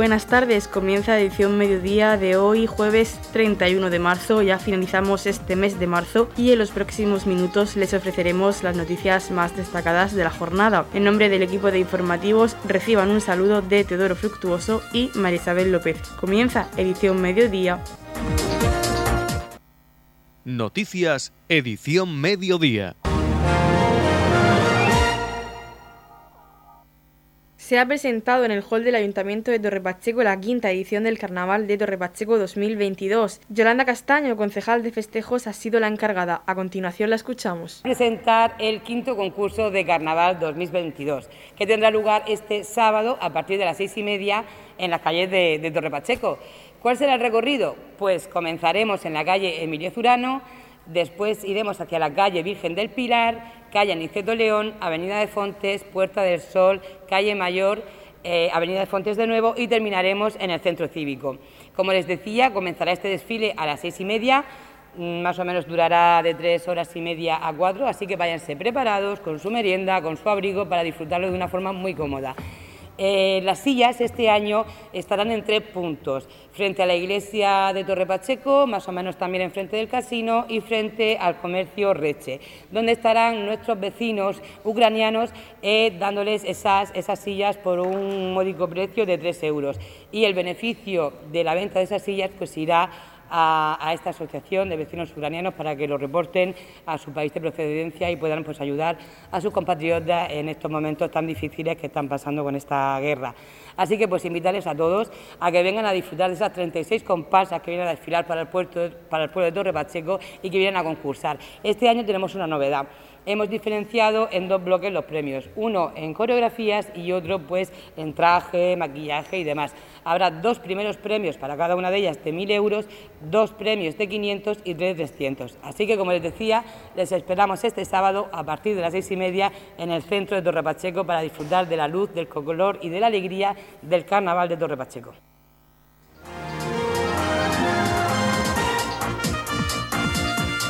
Buenas tardes, comienza edición mediodía de hoy, jueves 31 de marzo. Ya finalizamos este mes de marzo y en los próximos minutos les ofreceremos las noticias más destacadas de la jornada. En nombre del equipo de informativos, reciban un saludo de Teodoro Fructuoso y Marisabel López. Comienza edición mediodía. Noticias, edición mediodía. Se ha presentado en el hall del Ayuntamiento de Torrepacheco la quinta edición del Carnaval de Torrepacheco 2022. Yolanda Castaño, concejal de festejos, ha sido la encargada. A continuación la escuchamos. Presentar el quinto concurso de Carnaval 2022, que tendrá lugar este sábado a partir de las seis y media en las calles de, de Torrepacheco. ¿Cuál será el recorrido? Pues comenzaremos en la calle Emilio Zurano, después iremos hacia la calle Virgen del Pilar, calle Aniceto León, Avenida de Fontes, Puerta del Sol, calle Mayor, eh, Avenida de Fontes de nuevo y terminaremos en el centro cívico. Como les decía, comenzará este desfile a las seis y media, mm, más o menos durará de tres horas y media a cuatro, así que váyanse preparados con su merienda, con su abrigo para disfrutarlo de una forma muy cómoda. Eh, las sillas este año estarán en tres puntos, frente a la iglesia de Torre Pacheco, más o menos también enfrente del casino y frente al comercio Reche, donde estarán nuestros vecinos ucranianos eh, dándoles esas, esas sillas por un módico precio de tres euros. Y el beneficio de la venta de esas sillas pues irá a, esta asociación de vecinos ucranianos para que lo reporten a su país de procedencia y puedan pues, ayudar a sus compatriotas en estos momentos tan difíciles que están pasando con esta guerra. Así que pues invitarles a todos a que vengan a disfrutar de esas 36 comparsas que vienen a desfilar para el, puerto, para el pueblo de Torre Pacheco y que vienen a concursar. Este año tenemos una novedad hemos diferenciado en dos bloques los premios, uno en coreografías y otro pues en traje, maquillaje y demás. Habrá dos primeros premios para cada una de ellas de 1.000 euros, dos premios de 500 y tres de 300. Así que, como les decía, les esperamos este sábado a partir de las seis y media en el centro de Torre Pacheco para disfrutar de la luz, del color y de la alegría del Carnaval de Torre Pacheco.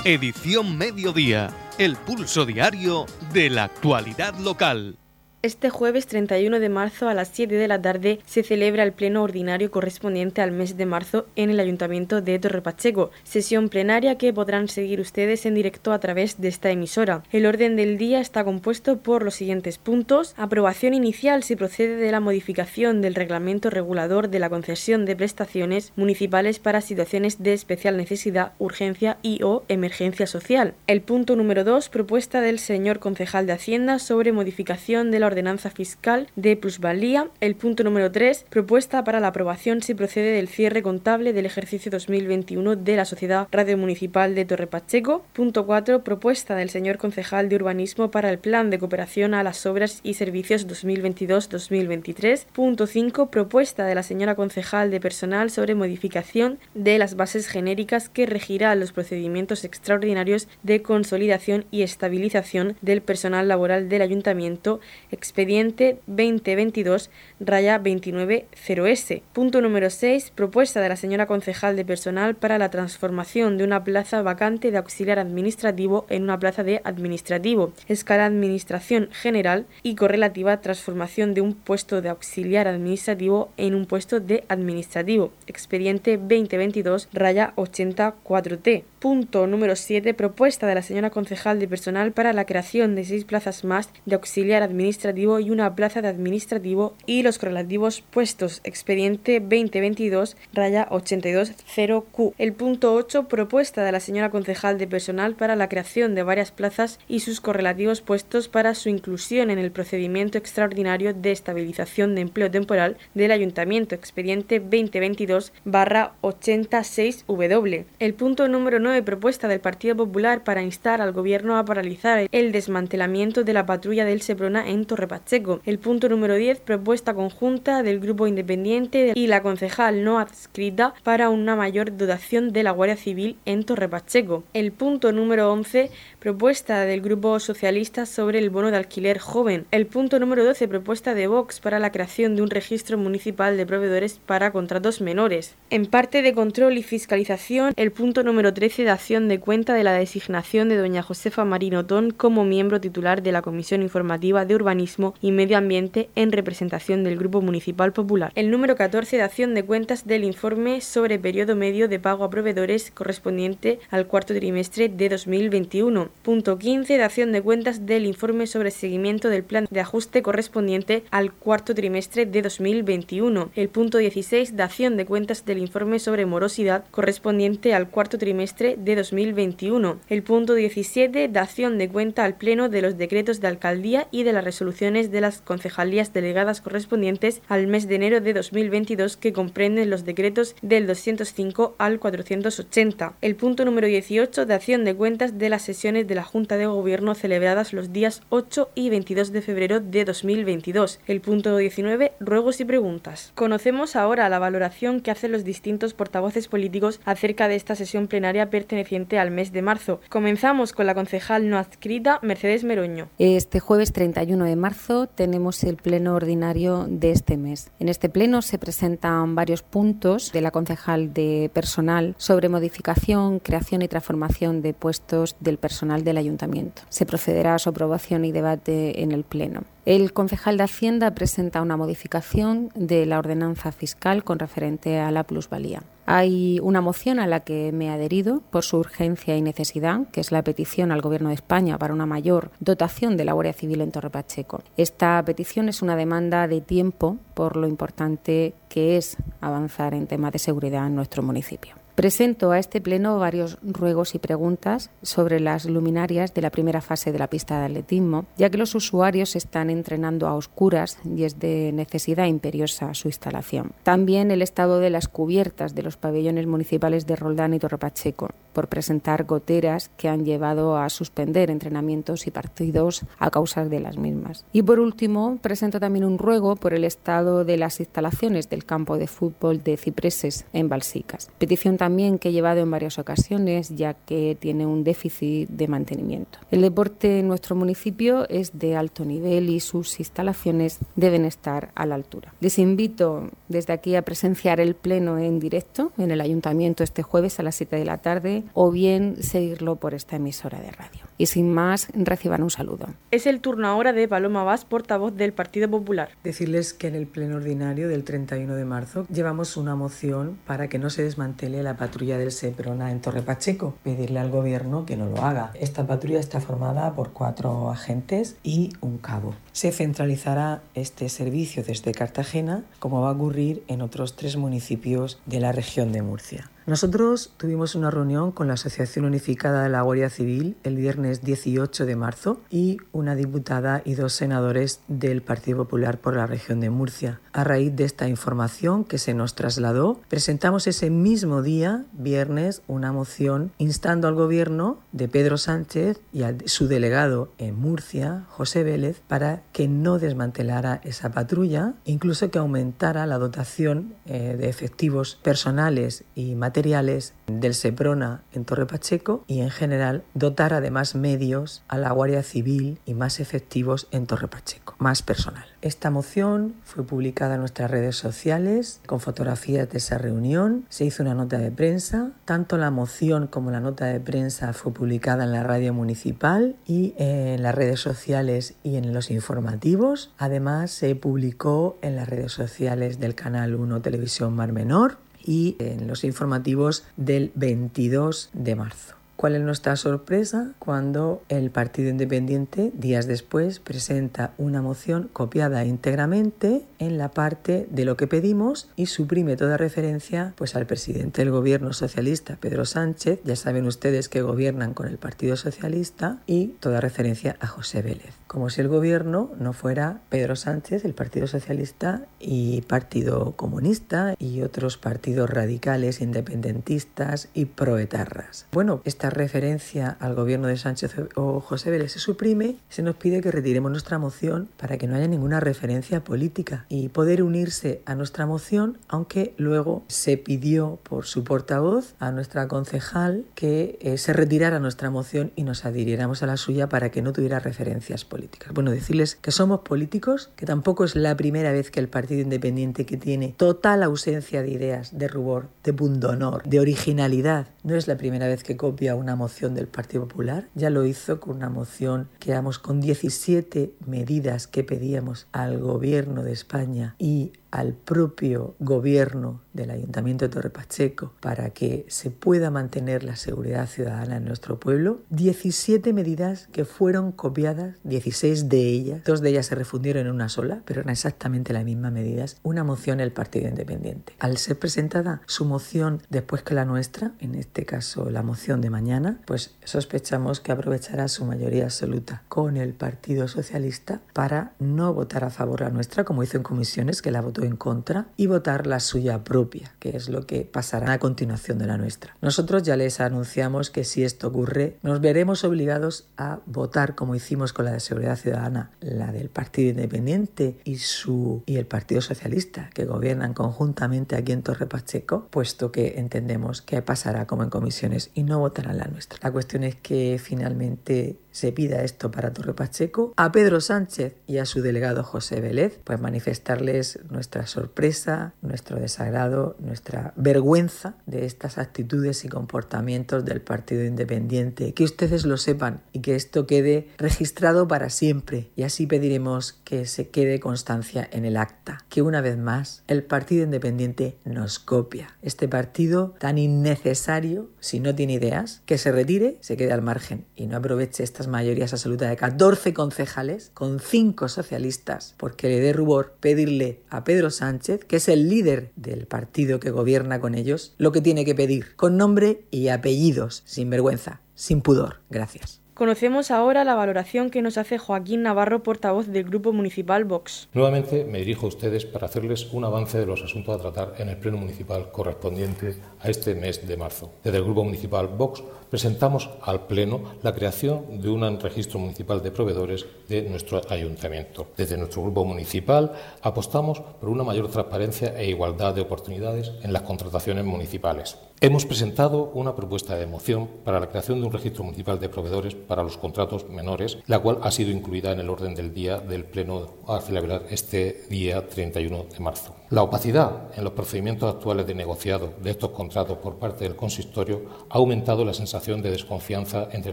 Edición Mediodía el pulso diario de la actualidad local. Este jueves 31 de marzo a las 7 de la tarde se celebra el pleno ordinario correspondiente al mes de marzo en el Ayuntamiento de Torre Pacheco, sesión plenaria que podrán seguir ustedes en directo a través de esta emisora. El orden del día está compuesto por los siguientes puntos: aprobación inicial si procede de la modificación del reglamento regulador de la concesión de prestaciones municipales para situaciones de especial necesidad, urgencia y o emergencia social. El punto número 2, propuesta del señor concejal de Hacienda sobre modificación de la ordenanza fiscal de plusvalía. El punto número 3, propuesta para la aprobación si procede del cierre contable del ejercicio 2021 de la Sociedad Radio Municipal de Torre Pacheco. Punto 4, propuesta del señor concejal de urbanismo para el plan de cooperación a las obras y servicios 2022-2023. Punto 5, propuesta de la señora concejal de personal sobre modificación de las bases genéricas que regirá los procedimientos extraordinarios de consolidación y estabilización del personal laboral del ayuntamiento expediente 2022 raya 290S. Punto número 6. Propuesta de la señora concejal de personal para la transformación de una plaza vacante de auxiliar administrativo en una plaza de administrativo. Escala Administración General y correlativa transformación de un puesto de auxiliar administrativo en un puesto de administrativo. Expediente 2022 raya 84T. Punto número 7. Propuesta de la señora concejal de personal para la creación de seis plazas más de auxiliar administrativo y una plaza de administrativo y los correlativos puestos. Expediente 2022 raya 820Q. El punto 8. Propuesta de la señora concejal de personal para la creación de varias plazas y sus correlativos puestos para su inclusión en el procedimiento extraordinario de estabilización de empleo temporal del Ayuntamiento. Expediente 2022 barra 86W. El punto número 9. Propuesta del Partido Popular para instar al Gobierno a paralizar el desmantelamiento de la patrulla del Seprona en Torre Pacheco. El punto número 10, propuesta conjunta del Grupo Independiente y la concejal no adscrita para una mayor dotación de la Guardia Civil en Torre Pacheco. El punto número 11, propuesta del Grupo Socialista sobre el bono de alquiler joven. El punto número 12, propuesta de Vox para la creación de un registro municipal de proveedores para contratos menores. En parte de control y fiscalización, el punto número 13 15 dación de cuenta de la designación de doña Josefa Marinotón como miembro titular de la Comisión Informativa de Urbanismo y Medio Ambiente en representación del Grupo Municipal Popular. El número 14 dación de cuentas del informe sobre periodo medio de pago a proveedores correspondiente al cuarto trimestre de 2021. Punto 15 dación de cuentas del informe sobre seguimiento del plan de ajuste correspondiente al cuarto trimestre de 2021. El punto 16 dación de cuentas del informe sobre morosidad correspondiente al cuarto trimestre de 2021. El punto 17, dación de cuenta al Pleno de los decretos de alcaldía y de las resoluciones de las concejalías delegadas correspondientes al mes de enero de 2022 que comprenden los decretos del 205 al 480. El punto número 18, dación de cuentas de las sesiones de la Junta de Gobierno celebradas los días 8 y 22 de febrero de 2022. El punto 19, ruegos y preguntas. Conocemos ahora la valoración que hacen los distintos portavoces políticos acerca de esta sesión plenaria perteneciente al mes de marzo. Comenzamos con la concejal no adscrita Mercedes Meroño. Este jueves 31 de marzo tenemos el pleno ordinario de este mes. En este pleno se presentan varios puntos de la concejal de personal sobre modificación, creación y transformación de puestos del personal del ayuntamiento. Se procederá a su aprobación y debate en el pleno. El concejal de Hacienda presenta una modificación de la ordenanza fiscal con referente a la plusvalía. Hay una moción a la que me he adherido por su urgencia y necesidad, que es la petición al Gobierno de España para una mayor dotación de la Guardia Civil en Torre Pacheco. Esta petición es una demanda de tiempo por lo importante que es avanzar en temas de seguridad en nuestro municipio. Presento a este pleno varios ruegos y preguntas sobre las luminarias de la primera fase de la pista de atletismo, ya que los usuarios están entrenando a oscuras y es de necesidad imperiosa su instalación. También el estado de las cubiertas de los pabellones municipales de Roldán y Torrepacheco, por presentar goteras que han llevado a suspender entrenamientos y partidos a causa de las mismas. Y por último, presento también un ruego por el estado de las instalaciones del campo de fútbol de Cipreses en Balsicas. Petición también también que he llevado en varias ocasiones, ya que tiene un déficit de mantenimiento. El deporte en nuestro municipio es de alto nivel y sus instalaciones deben estar a la altura. Les invito desde aquí a presenciar el pleno en directo en el ayuntamiento este jueves a las 7 de la tarde o bien seguirlo por esta emisora de radio. Y sin más, reciban un saludo. Es el turno ahora de Paloma Vaz, portavoz del Partido Popular. Decirles que en el pleno ordinario del 31 de marzo llevamos una moción para que no se desmantele la patrulla del Seprona en Torre Pacheco, pedirle al gobierno que no lo haga. Esta patrulla está formada por cuatro agentes y un cabo. Se centralizará este servicio desde Cartagena, como va a ocurrir en otros tres municipios de la región de Murcia. Nosotros tuvimos una reunión con la Asociación Unificada de la Guardia Civil el viernes 18 de marzo y una diputada y dos senadores del Partido Popular por la región de Murcia. A raíz de esta información que se nos trasladó, presentamos ese mismo día, viernes, una moción instando al gobierno de Pedro Sánchez y a su delegado en Murcia, José Vélez, para que no desmantelara esa patrulla, incluso que aumentara la dotación eh, de efectivos personales y materiales del SEPRONA en Torre Pacheco y en general dotar además medios a la Guardia Civil y más efectivos en Torre Pacheco, más personal. Esta moción fue publicada en nuestras redes sociales con fotografías de esa reunión, se hizo una nota de prensa, tanto la moción como la nota de prensa fue publicada en la radio municipal y en las redes sociales y en los informativos. Además se publicó en las redes sociales del canal 1 Televisión Mar Menor y en los informativos del 22 de marzo. ¿Cuál es nuestra sorpresa? Cuando el Partido Independiente, días después, presenta una moción copiada íntegramente en la parte de lo que pedimos y suprime toda referencia pues, al presidente del gobierno socialista, Pedro Sánchez. Ya saben ustedes que gobiernan con el Partido Socialista y toda referencia a José Vélez. Como si el gobierno no fuera Pedro Sánchez, el Partido Socialista y Partido Comunista y otros partidos radicales, independentistas y proetarras. Bueno, esta referencia al gobierno de Sánchez o José Vélez se suprime, se nos pide que retiremos nuestra moción para que no haya ninguna referencia política y poder unirse a nuestra moción, aunque luego se pidió por su portavoz a nuestra concejal que eh, se retirara nuestra moción y nos adhiriéramos a la suya para que no tuviera referencias políticas. Bueno, decirles que somos políticos, que tampoco es la primera vez que el Partido Independiente que tiene total ausencia de ideas, de rubor, de pundonor, de originalidad, no es la primera vez que copia una moción del Partido Popular, ya lo hizo con una moción que éramos con 17 medidas que pedíamos al gobierno de España y al propio gobierno del Ayuntamiento de Torre Pacheco para que se pueda mantener la seguridad ciudadana en nuestro pueblo. 17 medidas que fueron copiadas, 16 de ellas, dos de ellas se refundieron en una sola, pero eran exactamente las mismas medidas, una moción del Partido Independiente. Al ser presentada su moción después que la nuestra, en este caso la moción de mañana, pues sospechamos que aprovechará su mayoría absoluta con el Partido Socialista para no votar a favor la nuestra, como hizo en comisiones, que la votó en contra y votar la suya propia, que es lo que pasará a continuación de la nuestra. Nosotros ya les anunciamos que si esto ocurre, nos veremos obligados a votar como hicimos con la de Seguridad Ciudadana, la del Partido Independiente y su y el Partido Socialista, que gobiernan conjuntamente aquí en Torre Pacheco, puesto que entendemos que pasará como en comisiones y no votarán la nuestra. La cuestión es que finalmente se pida esto para Torre Pacheco, a Pedro Sánchez y a su delegado José Vélez, pues manifestarles nuestra sorpresa, nuestro desagrado, nuestra vergüenza de estas actitudes y comportamientos del Partido Independiente. Que ustedes lo sepan y que esto quede registrado para siempre y así pediremos que se quede constancia en el acta, que una vez más el Partido Independiente nos copia. Este partido tan innecesario, si no tiene ideas, que se retire, se quede al margen y no aproveche esta mayorías absolutas de 14 concejales con 5 socialistas, porque le dé rubor pedirle a Pedro Sánchez, que es el líder del partido que gobierna con ellos, lo que tiene que pedir, con nombre y apellidos, sin vergüenza, sin pudor. Gracias. Conocemos ahora la valoración que nos hace Joaquín Navarro, portavoz del Grupo Municipal Vox. Nuevamente me dirijo a ustedes para hacerles un avance de los asuntos a tratar en el Pleno Municipal correspondiente a este mes de marzo. Desde el Grupo Municipal Vox presentamos al Pleno la creación de un registro municipal de proveedores de nuestro ayuntamiento. Desde nuestro Grupo Municipal apostamos por una mayor transparencia e igualdad de oportunidades en las contrataciones municipales. Hemos presentado una propuesta de moción para la creación de un registro municipal de proveedores para los contratos menores, la cual ha sido incluida en el orden del día del Pleno a celebrar este día 31 de marzo. La opacidad en los procedimientos actuales de negociado de estos contratos por parte del consistorio ha aumentado la sensación de desconfianza entre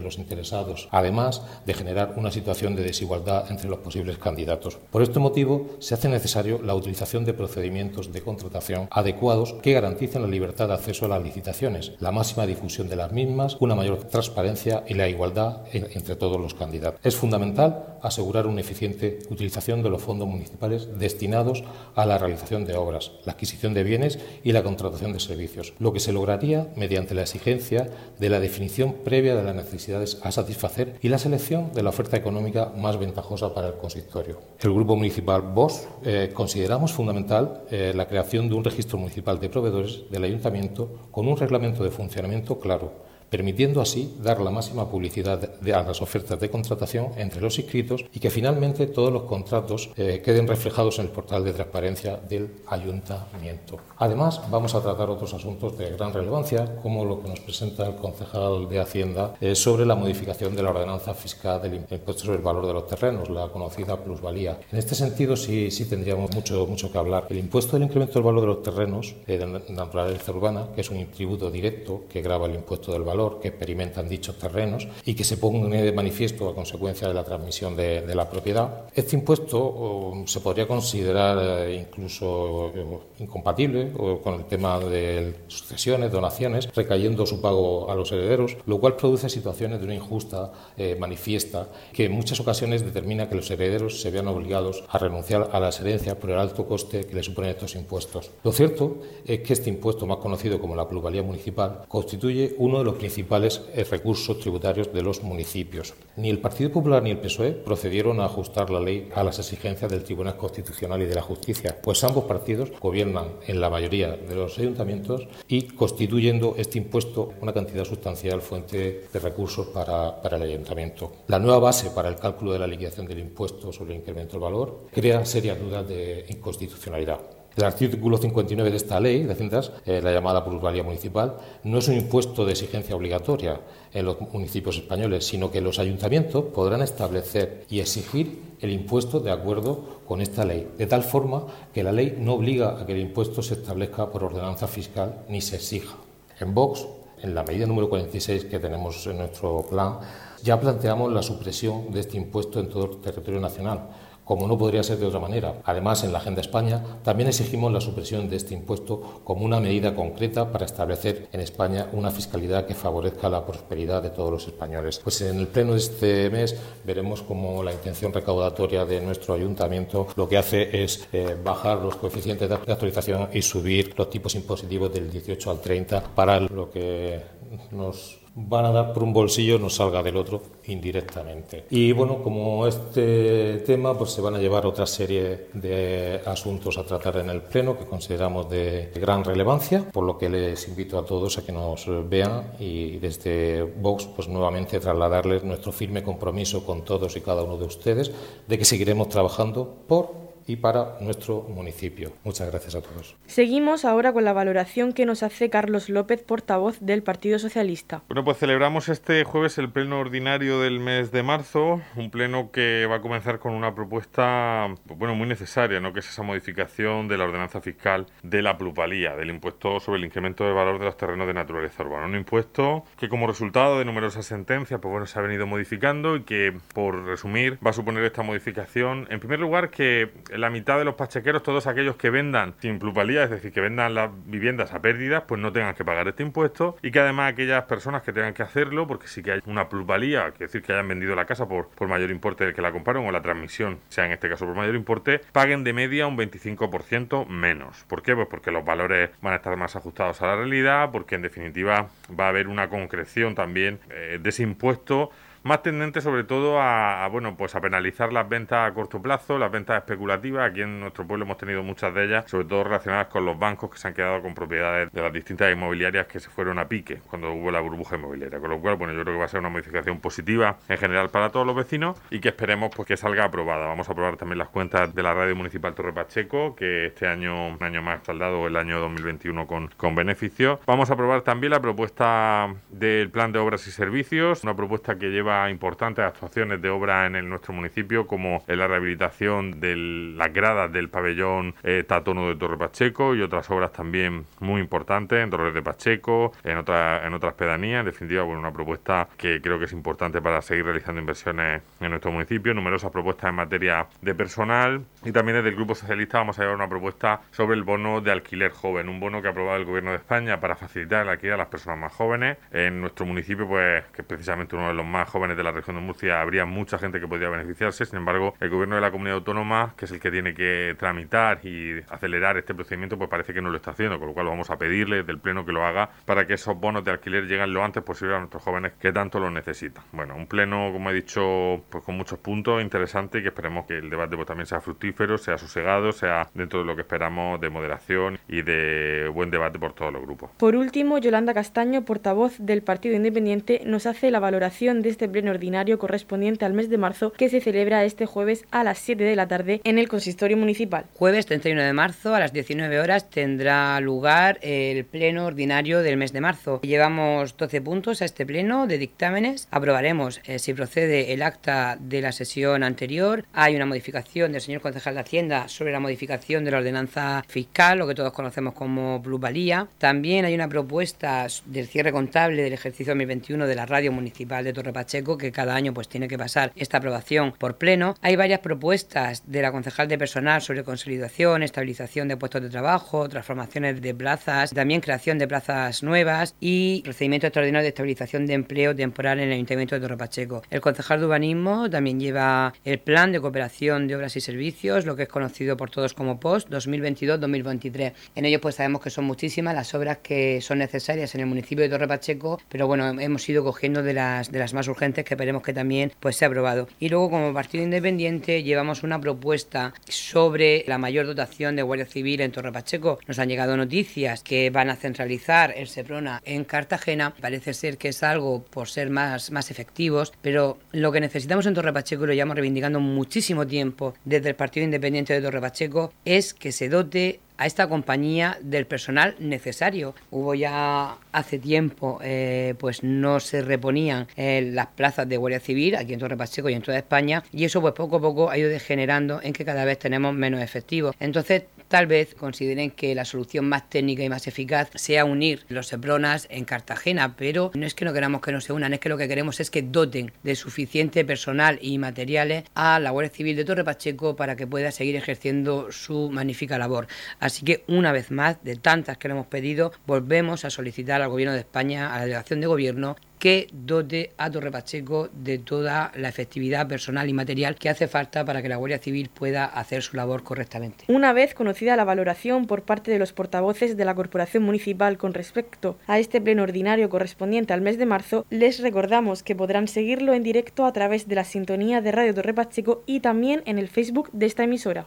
los interesados, además de generar una situación de desigualdad entre los posibles candidatos. Por este motivo, se hace necesario la utilización de procedimientos de contratación adecuados que garanticen la libertad de acceso a las licitaciones, la máxima difusión de las mismas, una mayor transparencia y la igualdad entre todos los candidatos. Es fundamental asegurar una eficiente utilización de los fondos municipales destinados a la realización de obras, la adquisición de bienes y la contratación de servicios, lo que se lograría mediante la exigencia de la definición previa de las necesidades a satisfacer y la selección de la oferta económica más ventajosa para el consistorio. El Grupo Municipal VOS eh, consideramos fundamental eh, la creación de un registro municipal de proveedores del Ayuntamiento con un reglamento de funcionamiento claro permitiendo así dar la máxima publicidad a las ofertas de contratación entre los inscritos y que finalmente todos los contratos eh, queden reflejados en el portal de transparencia del ayuntamiento. Además, vamos a tratar otros asuntos de gran relevancia, como lo que nos presenta el concejal de Hacienda eh, sobre la modificación de la ordenanza fiscal del impuesto sobre el valor de los terrenos, la conocida plusvalía. En este sentido, sí, sí tendríamos mucho, mucho que hablar. El impuesto del incremento del valor de los terrenos eh, de naturaleza urbana, que es un tributo directo que grava el impuesto del valor, que experimentan dichos terrenos y que se pongan de manifiesto a consecuencia de la transmisión de, la propiedad. Este impuesto se podría considerar eh, incluso eh, incompatible con el tema de sucesiones, donaciones, recayendo su pago a los herederos, lo cual produce situaciones de una injusta eh, manifiesta que en muchas ocasiones determina que los herederos se vean obligados a renunciar a las herencias por el alto coste que le suponen estos impuestos. Lo cierto es que este impuesto, más conocido como la plusvalía municipal, constituye uno de los principales eh, recursos tributarios de los municipios. Ni el Partido Popular ni el PSOE procedieron a ajustar la ley a las exigencias del Tribunal Constitucional y de la Justicia, pues ambos partidos gobiernan en la mayoría de los ayuntamientos y constituyendo este impuesto una cantidad sustancial fuente de recursos para, para el ayuntamiento. La nueva base para el cálculo de la liquidación del impuesto sobre el incremento del valor crea serias dudas de inconstitucionalidad. El artículo 59 de esta ley de Haciendas, eh, la llamada plusvalía municipal, no es un impuesto de exigencia obligatoria en los municipios españoles, sino que los ayuntamientos podrán establecer y exigir el impuesto de acuerdo con esta ley, de tal forma que la ley no obliga a que el impuesto se establezca por ordenanza fiscal ni se exija. En Vox, en la medida número 46 que tenemos en nuestro plan, ya planteamos la supresión de este impuesto en todo el territorio nacional como no podría ser de otra manera. Además, en la Agenda España también exigimos la supresión de este impuesto como una medida concreta para establecer en España una fiscalidad que favorezca la prosperidad de todos los españoles. Pues en el pleno de este mes veremos cómo la intención recaudatoria de nuestro ayuntamiento lo que hace es eh, bajar los coeficientes de actualización y subir los tipos impositivos del 18 al 30 para lo que nos van a dar por un bolsillo no salga del otro indirectamente. Y bueno, como este tema, pues se van a llevar otra serie de asuntos a tratar en el Pleno que consideramos de gran relevancia, por lo que les invito a todos a que nos vean y desde Vox, pues nuevamente trasladarles nuestro firme compromiso con todos y cada uno de ustedes de que seguiremos trabajando por y para nuestro municipio. Muchas gracias a todos. Seguimos ahora con la valoración que nos hace Carlos López, portavoz del Partido Socialista. Bueno, pues celebramos este jueves el pleno ordinario del mes de marzo, un pleno que va a comenzar con una propuesta, pues bueno, muy necesaria, ¿no? Que es esa modificación de la ordenanza fiscal de la plusvalía, del impuesto sobre el incremento del valor de los terrenos de naturaleza urbana. Un impuesto que como resultado de numerosas sentencias, pues bueno, se ha venido modificando y que, por resumir, va a suponer esta modificación, en primer lugar, que la mitad de los pachequeros, todos aquellos que vendan sin plusvalía, es decir, que vendan las viviendas a pérdidas, pues no tengan que pagar este impuesto y que además aquellas personas que tengan que hacerlo, porque sí que hay una plusvalía, es decir, que hayan vendido la casa por, por mayor importe del que la compraron o la transmisión, sea en este caso por mayor importe, paguen de media un 25% menos. ¿Por qué? Pues porque los valores van a estar más ajustados a la realidad, porque en definitiva va a haber una concreción también eh, de ese impuesto más tendente sobre todo a, bueno pues a penalizar las ventas a corto plazo, las ventas especulativas. Aquí en nuestro pueblo hemos tenido muchas de ellas, sobre todo relacionadas con los bancos que se han quedado con propiedades de las distintas inmobiliarias que se fueron a pique cuando hubo la burbuja inmobiliaria. Con lo cual, bueno, yo creo que va a ser una modificación positiva en general para todos los vecinos y que esperemos pues que salga aprobada. Vamos a aprobar también las cuentas de la radio municipal Torre Pacheco, que este año, un año más saldado, el año 2021 con, con beneficios. Vamos a aprobar también la propuesta del plan de obras y servicios, una propuesta que lleva importantes actuaciones de obra en el, nuestro municipio, como en la rehabilitación de las gradas del pabellón eh, Tatono de Torre Pacheco y otras obras también muy importantes en Torres de Pacheco, en, otra, en otras pedanías. En definitiva, bueno, una propuesta que creo que es importante para seguir realizando inversiones en nuestro municipio. Numerosas propuestas en materia de personal y también desde el Grupo Socialista vamos a llevar una propuesta sobre el bono de alquiler joven, un bono que ha aprobado el Gobierno de España para facilitar el alquiler a las personas más jóvenes. En nuestro municipio, pues, que es precisamente uno de los más jóvenes, jóvenes de la región de Murcia habría mucha gente que podría beneficiarse. Sin embargo, el gobierno de la comunidad autónoma, que es el que tiene que tramitar y acelerar este procedimiento, pues parece que no lo está haciendo, con lo cual vamos a pedirle del Pleno que lo haga para que esos bonos de alquiler lleguen lo antes posible a nuestros jóvenes que tanto lo necesitan. Bueno, un Pleno, como he dicho, pues con muchos puntos interesantes que esperemos que el debate pues, también sea fructífero, sea sosegado, sea dentro de lo que esperamos de moderación y de buen debate por todos los grupos. Por último, Yolanda Castaño, portavoz del Partido Independiente, nos hace la valoración de este pleno ordinario correspondiente al mes de marzo que se celebra este jueves a las 7 de la tarde en el consistorio municipal. Jueves 31 de marzo a las 19 horas tendrá lugar el pleno ordinario del mes de marzo. Llevamos 12 puntos a este pleno de dictámenes. Aprobaremos eh, si procede el acta de la sesión anterior. Hay una modificación del señor concejal de Hacienda sobre la modificación de la ordenanza fiscal, lo que todos conocemos como plusvalía. También hay una propuesta del cierre contable del ejercicio 2021 de la radio municipal de Torre Pacheco Que cada año pues tiene que pasar esta aprobación por pleno. Hay varias propuestas de la concejal de personal sobre consolidación, estabilización de puestos de trabajo, transformaciones de plazas, también creación de plazas nuevas y procedimiento extraordinario de estabilización de empleo temporal en el Ayuntamiento de Torre Pacheco. El concejal de urbanismo también lleva el plan de cooperación de obras y servicios, lo que es conocido por todos como POST 2022-2023. En ello pues sabemos que son muchísimas las obras que son necesarias en el municipio de Torre Pacheco, pero bueno, hemos ido cogiendo de las, de las más urgentes que esperemos que también pues sea aprobado. Y luego como partido independiente llevamos una propuesta sobre la mayor dotación de Guardia Civil en Torre Pacheco. Nos han llegado noticias que van a centralizar el SEPRONA en Cartagena. Parece ser que es algo por ser más, más efectivos, pero lo que necesitamos en Torre Pacheco, y lo llevamos reivindicando muchísimo tiempo desde el Partido Independiente de Torre Pacheco, es que se dote a esta compañía del personal necesario. Hubo ya hace tiempo, eh, pues no se reponían eh, las plazas de Guardia Civil aquí en Torre Pacheco y en toda España y eso pues poco a poco ha ido degenerando en que cada vez tenemos menos efectivos. Entonces tal vez consideren que la solución más técnica y más eficaz sea unir los Sepronas en Cartagena, pero no es que no queramos que no se unan, es que lo que queremos es que doten de suficiente personal y materiales a la Guardia Civil de Torre Pacheco para que pueda seguir ejerciendo su magnífica labor. Así que una vez más, de tantas que le hemos pedido, volvemos a solicitar al Gobierno de España, a la delegación de Gobierno, que dote a Torre Pacheco de toda la efectividad personal y material que hace falta para que la Guardia Civil pueda hacer su labor correctamente. Una vez conocida la valoración por parte de los portavoces de la Corporación Municipal con respecto a este pleno ordinario correspondiente al mes de marzo, les recordamos que podrán seguirlo en directo a través de la sintonía de Radio Torre Pacheco y también en el Facebook de esta emisora.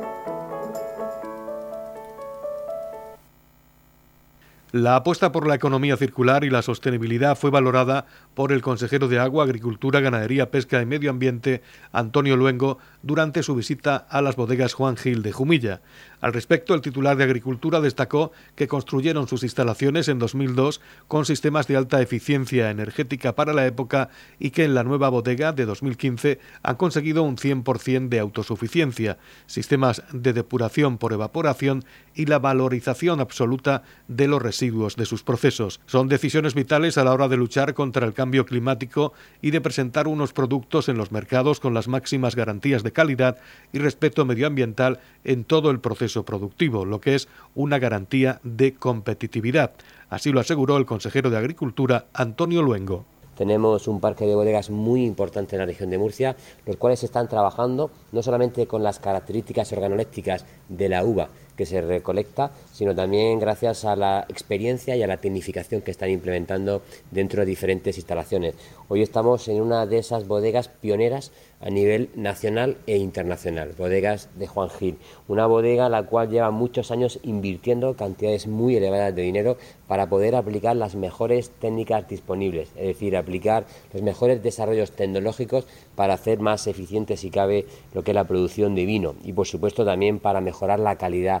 La apuesta por la economía circular y la sostenibilidad fue valorada por el consejero de Agua, Agricultura, Ganadería, Pesca y Medio Ambiente, Antonio Luengo, durante su visita a las bodegas Juan Gil de Jumilla. Al respecto, el titular de Agricultura destacó que construyeron sus instalaciones en 2002 con sistemas de alta eficiencia energética para la época y que en la nueva bodega de 2015 han conseguido un 100% de autosuficiencia, sistemas de depuración por evaporación y la valorización absoluta de los residuos de sus procesos. Son decisiones vitales a la hora de luchar contra el cambio climático y de presentar unos productos en los mercados con las máximas garantías de calidad y respeto medioambiental en todo el proceso productivo, lo que es una garantía de competitividad. Así lo aseguró el consejero de Agricultura, Antonio Luengo. Tenemos un parque de bodegas muy importante en la región de Murcia, los cuales están trabajando no solamente con las características organolépticas de la uva, que se recolecta, sino también gracias a la experiencia y a la tecnificación que están implementando dentro de diferentes instalaciones. Hoy estamos en una de esas bodegas pioneras a nivel nacional e internacional, bodegas de Juan Gil, una bodega la cual lleva muchos años invirtiendo cantidades muy elevadas de dinero para poder aplicar las mejores técnicas disponibles, es decir, aplicar los mejores desarrollos tecnológicos para hacer más eficiente si cabe lo que es la producción de vino y por supuesto también para mejorar la calidad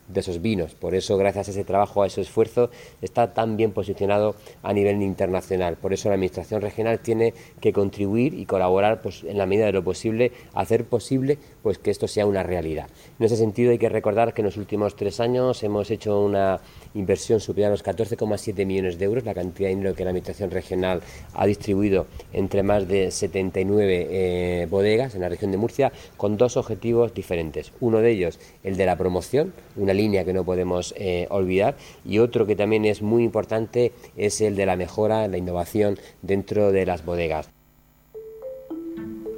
de esos vinos. Por eso, gracias a ese trabajo, a ese esfuerzo, está tan bien posicionado a nivel internacional. Por eso la Administración regional tiene que contribuir y colaborar pues, en la medida de lo posible, hacer posible pues, que esto sea una realidad. En ese sentido hay que recordar que en los últimos tres años hemos hecho una inversión superior a los 14,7 millones de euros, la cantidad de dinero que la Administración regional ha distribuido entre más de 79 eh, bodegas en la región de Murcia, con dos objetivos diferentes. Uno de ellos, el de la promoción, una línea que no podemos eh, olvidar, y otro que también es muy importante es el de la mejora, la innovación dentro de las bodegas.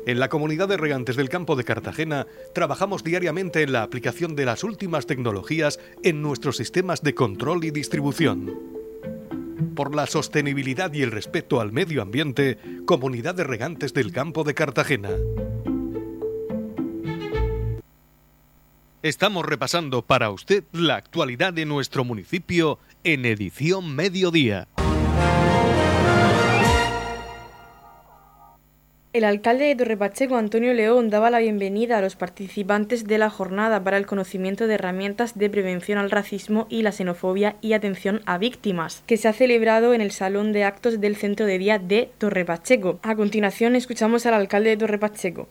En la comunidad de regantes del campo de Cartagena trabajamos diariamente en la aplicación de las últimas tecnologías en nuestros sistemas de control y distribución. Por la sostenibilidad y el respeto al medio ambiente, Comunidad de Regantes del Campo de Cartagena. Estamos repasando para usted la actualidad de nuestro municipio en edición mediodía. El alcalde de Torrepacheco, Antonio León, daba la bienvenida a los participantes de la jornada para el conocimiento de herramientas de prevención al racismo y la xenofobia y atención a víctimas, que se ha celebrado en el Salón de Actos del Centro de Día de Torrepacheco. A continuación, escuchamos al alcalde de Torrepacheco.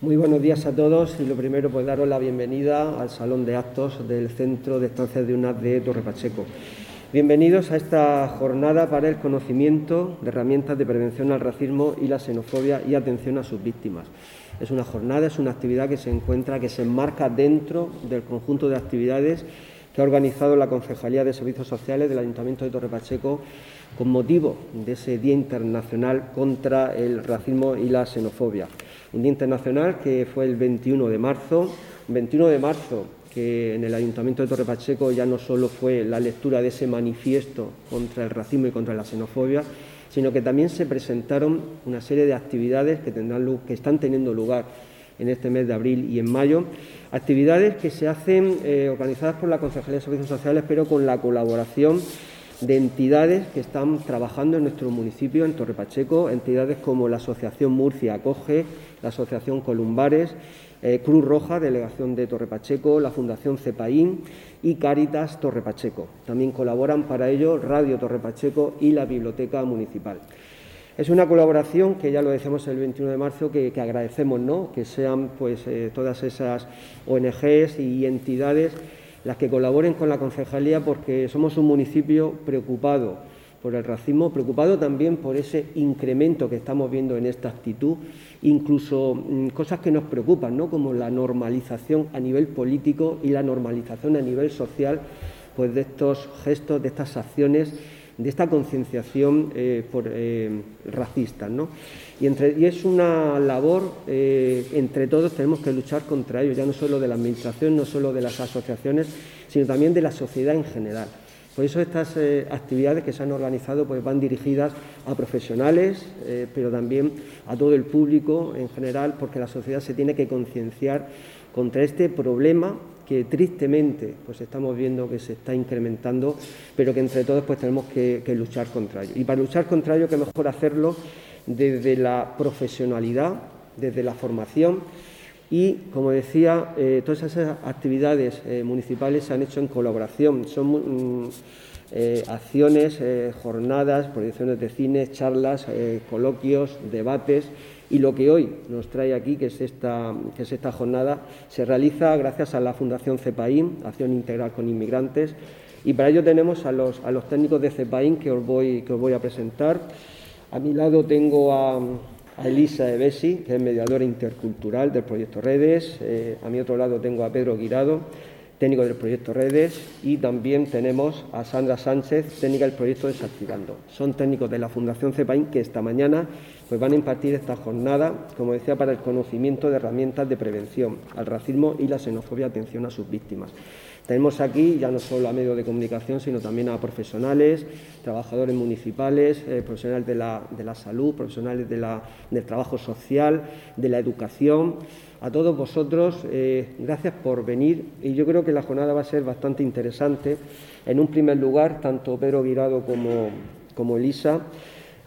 Muy buenos días a todos y lo primero pues daros la bienvenida al Salón de Actos del Centro de Estancias de UNAD de Torrepacheco. Bienvenidos a esta jornada para el conocimiento de herramientas de prevención al racismo y la xenofobia y atención a sus víctimas. Es una jornada, es una actividad que se encuentra, que se enmarca dentro del conjunto de actividades que ha organizado la Concejalía de Servicios Sociales del Ayuntamiento de Torre Pacheco con motivo de ese Día Internacional contra el Racismo y la Xenofobia. Un Día Internacional que fue el 21 de marzo, 21 de marzo que en el Ayuntamiento de Torre Pacheco ya no solo fue la lectura de ese manifiesto contra el racismo y contra la xenofobia, sino que también se presentaron una serie de actividades que, tendrán, que están teniendo lugar en este mes de abril y en mayo, actividades que se hacen eh, organizadas por la Concejalía de Servicios Sociales, pero con la colaboración de entidades que están trabajando en nuestro municipio, en Torre Pacheco, entidades como la Asociación Murcia Acoge, la Asociación Columbares, eh, Cruz Roja, Delegación de Torre Pacheco, la Fundación Cepaín y Cáritas Torre Pacheco. También colaboran para ello Radio Torre Pacheco y la Biblioteca Municipal. Es una colaboración que ya lo decíamos el 21 de marzo, que, agradecemos, ¿no? que sean pues, eh, todas esas ONGs y entidades las que colaboren con la concejalía porque somos un municipio preocupado por el racismo, preocupado también por ese incremento que estamos viendo en esta actitud, incluso mm, cosas que nos preocupan, ¿no? como la normalización a nivel político y la normalización a nivel social pues, de estos gestos, de estas acciones, de esta concienciación eh, por, eh, racista. ¿no? Y, entre, es una labor, eh, entre todos tenemos que luchar contra ello, ya no solo de la Administración, no solo de las asociaciones, sino también de la sociedad en general. Por eso estas eh, actividades que se han organizado pues, van dirigidas a profesionales, eh, pero también a todo el público en general, porque la sociedad se tiene que concienciar contra este problema que tristemente pues estamos viendo que se está incrementando, pero que entre todos pues tenemos que, luchar contra ello. Y para luchar contra ello, qué mejor hacerlo desde la profesionalidad, desde la formación y, como decía, eh, todas esas actividades eh, municipales se han hecho en colaboración. Son mm, eh, acciones, jornadas, proyecciones de cine, charlas, coloquios, debates. Y lo que hoy nos trae aquí, que es, esta, que es esta jornada, se realiza gracias a la Fundación CEPAIN, Acción Integral con Inmigrantes. Y para ello tenemos a los, a los técnicos de CEPAIN que os, voy, que os voy a presentar. A mi lado tengo a a Elisa Ebesi, que es mediadora intercultural del proyecto Redes. Eh, a mi otro lado tengo a Pedro Guirado, técnico del proyecto Redes, y también tenemos a Sandra Sánchez, técnica del proyecto Desactivando. Son técnicos de la Fundación CEPAIN que esta mañana pues, van a impartir esta jornada, como decía, para el conocimiento de herramientas de prevención al racismo y la xenofobia, atención a sus víctimas. Tenemos aquí ya no solo a medios de comunicación, sino también a profesionales, trabajadores municipales, eh, profesionales de la, de la, salud, profesionales de del trabajo social, de la educación. A todos vosotros, eh, gracias por venir y yo creo que la jornada va a ser bastante interesante. En un primer lugar, tanto Pedro Virado como, como Elisa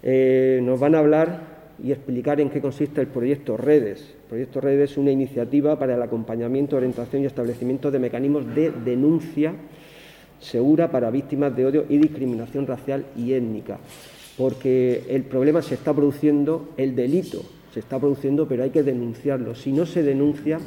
eh, nos van a hablar y explicar en qué consiste el proyecto Redes. El proyecto Redes es una iniciativa para el acompañamiento, orientación y establecimiento de mecanismos de denuncia segura para víctimas de odio y discriminación racial y étnica, porque el problema se está produciendo, el delito se está produciendo, pero hay que denunciarlo. Si no se denuncia,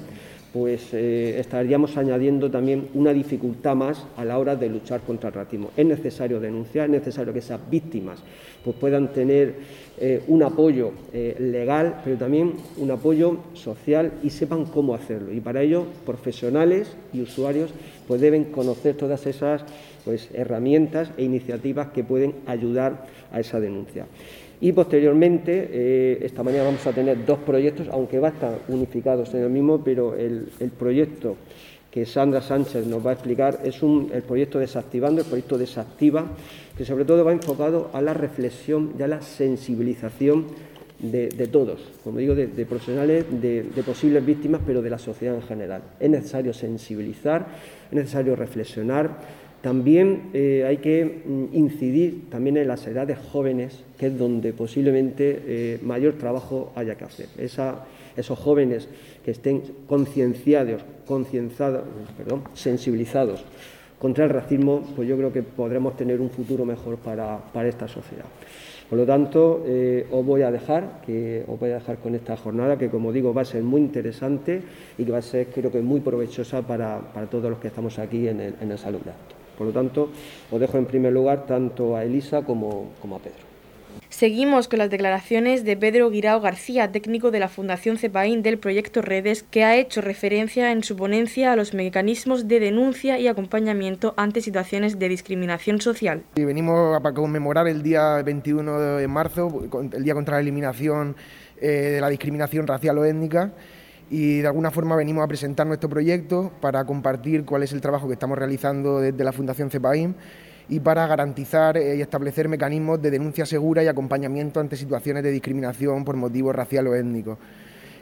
pues eh, estaríamos añadiendo también una dificultad más a la hora de luchar contra el racismo. Es necesario denunciar, es necesario que esas víctimas pues, puedan tener eh, un apoyo eh, legal, pero también un apoyo social y sepan cómo hacerlo. Y para ello, profesionales y usuarios pues, deben conocer todas esas pues, herramientas e iniciativas que pueden ayudar a esa denuncia. Y posteriormente, eh, esta mañana vamos a tener dos proyectos, aunque va a estar unificados en el mismo, pero el, proyecto que Sandra Sánchez nos va a explicar es un, el proyecto Desactivando, el proyecto Desactiva, que sobre todo va enfocado a la reflexión y a la sensibilización de, todos, como digo, de, profesionales, de, posibles víctimas, pero de la sociedad en general. Es necesario sensibilizar, es necesario reflexionar, También eh, hay que mm, incidir también en las edades jóvenes, que es donde posiblemente eh, mayor trabajo haya que hacer. esos jóvenes que estén concienciados, perdón, sensibilizados contra el racismo, pues yo creo que podremos tener un futuro mejor para, esta sociedad. Por lo tanto, eh, os voy a dejar, que os voy a dejar con esta jornada que, como digo, va a ser muy interesante y que va a ser, creo que, muy provechosa para, todos los que estamos aquí en el, en de Actos. Por lo tanto, os dejo en primer lugar tanto a Elisa como, como a Pedro. Seguimos con las declaraciones de Pedro Guirao García, técnico de la Fundación CEPAIN del proyecto Redes, que ha hecho referencia en su ponencia a los mecanismos de denuncia y acompañamiento ante situaciones de discriminación social. Y venimos a conmemorar el día 21 de marzo, el Día contra la Eliminación eh, de la Discriminación Racial o Étnica y de alguna forma venimos a presentar nuestro proyecto para compartir cuál es el trabajo que estamos realizando desde la Fundación CEPAIM y para garantizar eh, y establecer mecanismos de denuncia segura y acompañamiento ante situaciones de discriminación por motivos racial o étnicos.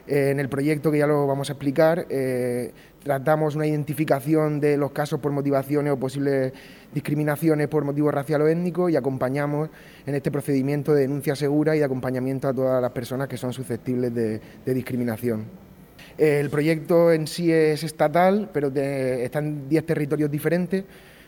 Eh, en el proyecto, que ya lo vamos a explicar, eh, tratamos una identificación de los casos por motivaciones o posibles discriminaciones por motivos racial o étnicos y acompañamos en este procedimiento de denuncia segura y de acompañamiento a todas las personas que son susceptibles de, discriminación. El proyecto en sí es estatal, pero está en 10 territorios diferentes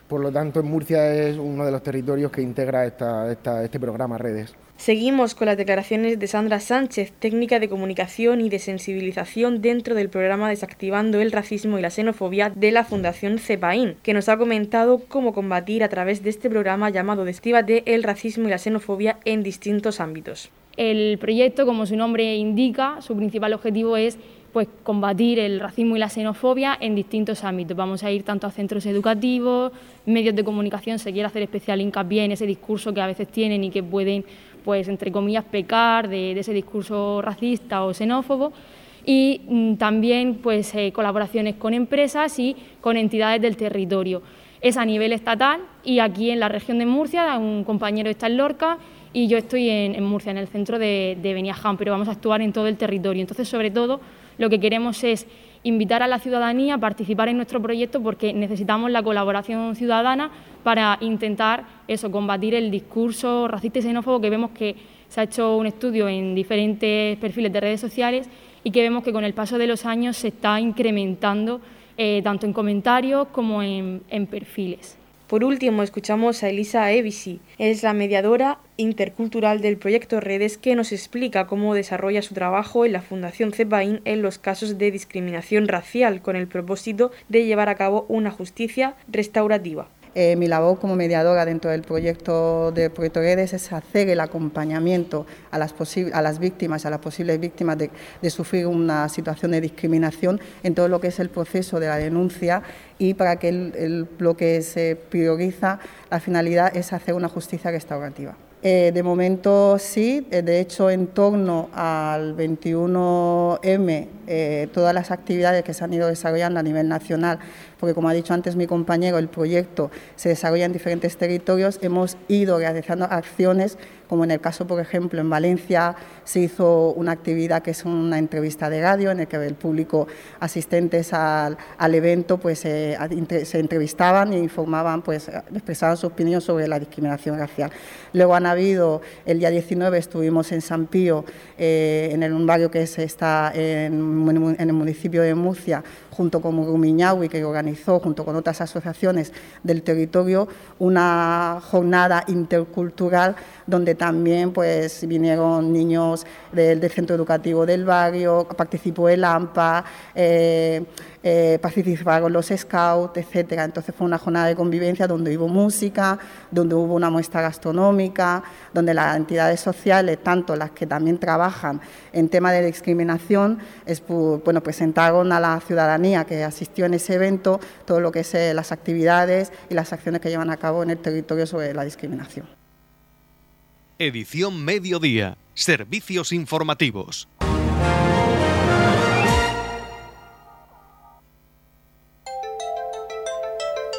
por lo tanto, en Murcia es uno de los territorios que integra este programa Redes. Seguimos con las declaraciones de Sandra Sánchez, técnica de comunicación y de sensibilización dentro del programa Desactivando el Racismo y la Xenofobia de la Fundación CEPAIN, que nos ha comentado cómo combatir a través de este programa llamado de el Racismo y la Xenofobia en distintos ámbitos. El proyecto, como su nombre indica, su principal objetivo es pues combatir el racismo y la xenofobia en distintos ámbitos. Vamos a ir tanto a centros educativos, medios de comunicación, se quiere hacer especial hincapié en ese discurso que a veces tienen y que pueden, pues entre comillas, pecar de, ese discurso racista o xenófobo y mm, también pues eh, colaboraciones con empresas y con entidades del territorio. Es a nivel estatal y aquí en la región de Murcia, un compañero está en Lorca y yo estoy en, Murcia, en el centro de, de Beniaján, pero vamos a actuar en todo el territorio. Entonces, sobre todo, lo que queremos es invitar a la ciudadanía a participar en nuestro proyecto porque necesitamos la colaboración ciudadana para intentar eso, combatir el discurso racista y xenófobo que vemos que se ha hecho un estudio en diferentes perfiles de redes sociales y que vemos que con el paso de los años se está incrementando eh, tanto en comentarios como en perfiles. Por último, escuchamos a Elisa Evisi. Es la mediadora intercultural del proyecto Redes que nos explica cómo desarrolla su trabajo en la Fundación CEPAIN en los casos de discriminación racial con el propósito de llevar a cabo una justicia restaurativa. Eh, mi labor como mediadora dentro del proyecto de Proyecto Redes es hacer el acompañamiento a las, a las víctimas, a las posibles víctimas de, sufrir una situación de discriminación en todo lo que es el proceso de la denuncia y para que lo que se prioriza, la finalidad es hacer una justicia restaurativa. Eh, de momento sí, eh, de hecho en torno al 21M, eh, todas las actividades que se han ido desarrollando a nivel nacional, porque como ha dicho antes mi compañero, el proyecto se desarrolla en diferentes territorios, hemos ido realizando acciones como en el caso, por ejemplo, en Valencia se hizo una actividad que es una entrevista de radio en el que el público asistentes al, evento pues se entrevistaban e informaban, pues expresaban su opinión sobre la discriminación racial. Luego han habido, el día 19 estuvimos en San Pío, eh, en el, un barrio que está en, el municipio de Murcia, junto con Rumiñahui, que organizó junto con otras asociaciones del territorio una jornada intercultural donde también pues vinieron niños del, centro educativo del barrio, participó el AMPA, eh, eh, participaron los scouts, etcétera. Entonces fue una jornada de convivencia donde hubo música, donde hubo una muestra gastronómica, donde las entidades sociales, tanto las que también trabajan en tema de discriminación, bueno, presentaron a la ciudadanía que asistió en ese evento todo lo que es eh, las actividades y las acciones que llevan a cabo en el territorio sobre la discriminación. Edición Mediodía. Servicios informativos.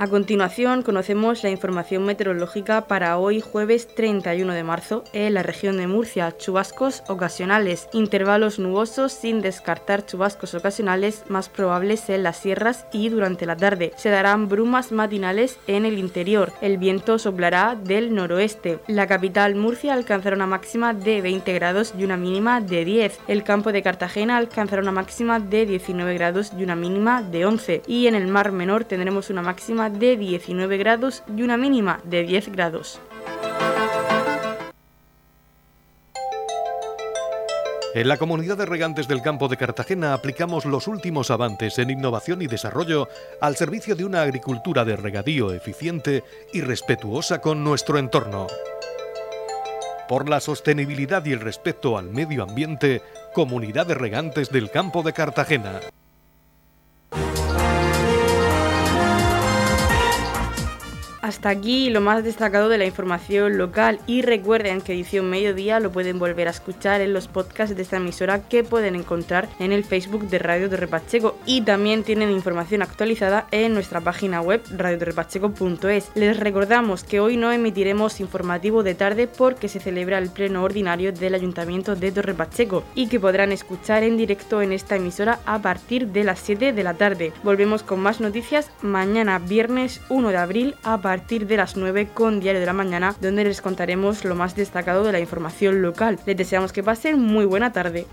A continuación conocemos la información meteorológica para hoy jueves 31 de marzo en la región de Murcia. Chubascos ocasionales, intervalos nubosos sin descartar chubascos ocasionales más probables en las sierras y durante la tarde. Se darán brumas matinales en el interior. El viento soplará del noroeste. La capital Murcia alcanzará una máxima de 20 grados y una mínima de 10. El campo de Cartagena alcanzará una máxima de 19 grados y una mínima de 11. Y en el mar menor tendremos una máxima de 19 grados y una mínima de 10 grados. En la comunidad de regantes del campo de Cartagena aplicamos los últimos avances en innovación y desarrollo al servicio de una agricultura de regadío eficiente y respetuosa con nuestro entorno. Por la sostenibilidad y el respeto al medio ambiente, Comunidad de Regantes del Campo de Cartagena. Hasta aquí lo más destacado de la información local y recuerden que edición mediodía lo pueden volver a escuchar en los podcasts de esta emisora que pueden encontrar en el Facebook de Radio Torre Pacheco y también tienen información actualizada en nuestra página web radiotorrepacheco.es. Les recordamos que hoy no emitiremos informativo de tarde porque se celebra el pleno ordinario del Ayuntamiento de Torre Pacheco y que podrán escuchar en directo en esta emisora a partir de las 7 de la tarde. Volvemos con más noticias mañana viernes 1 de abril a a partir de las 9 con Diario de la Mañana, donde les contaremos lo más destacado de la información local. Les deseamos que pasen muy buena tarde.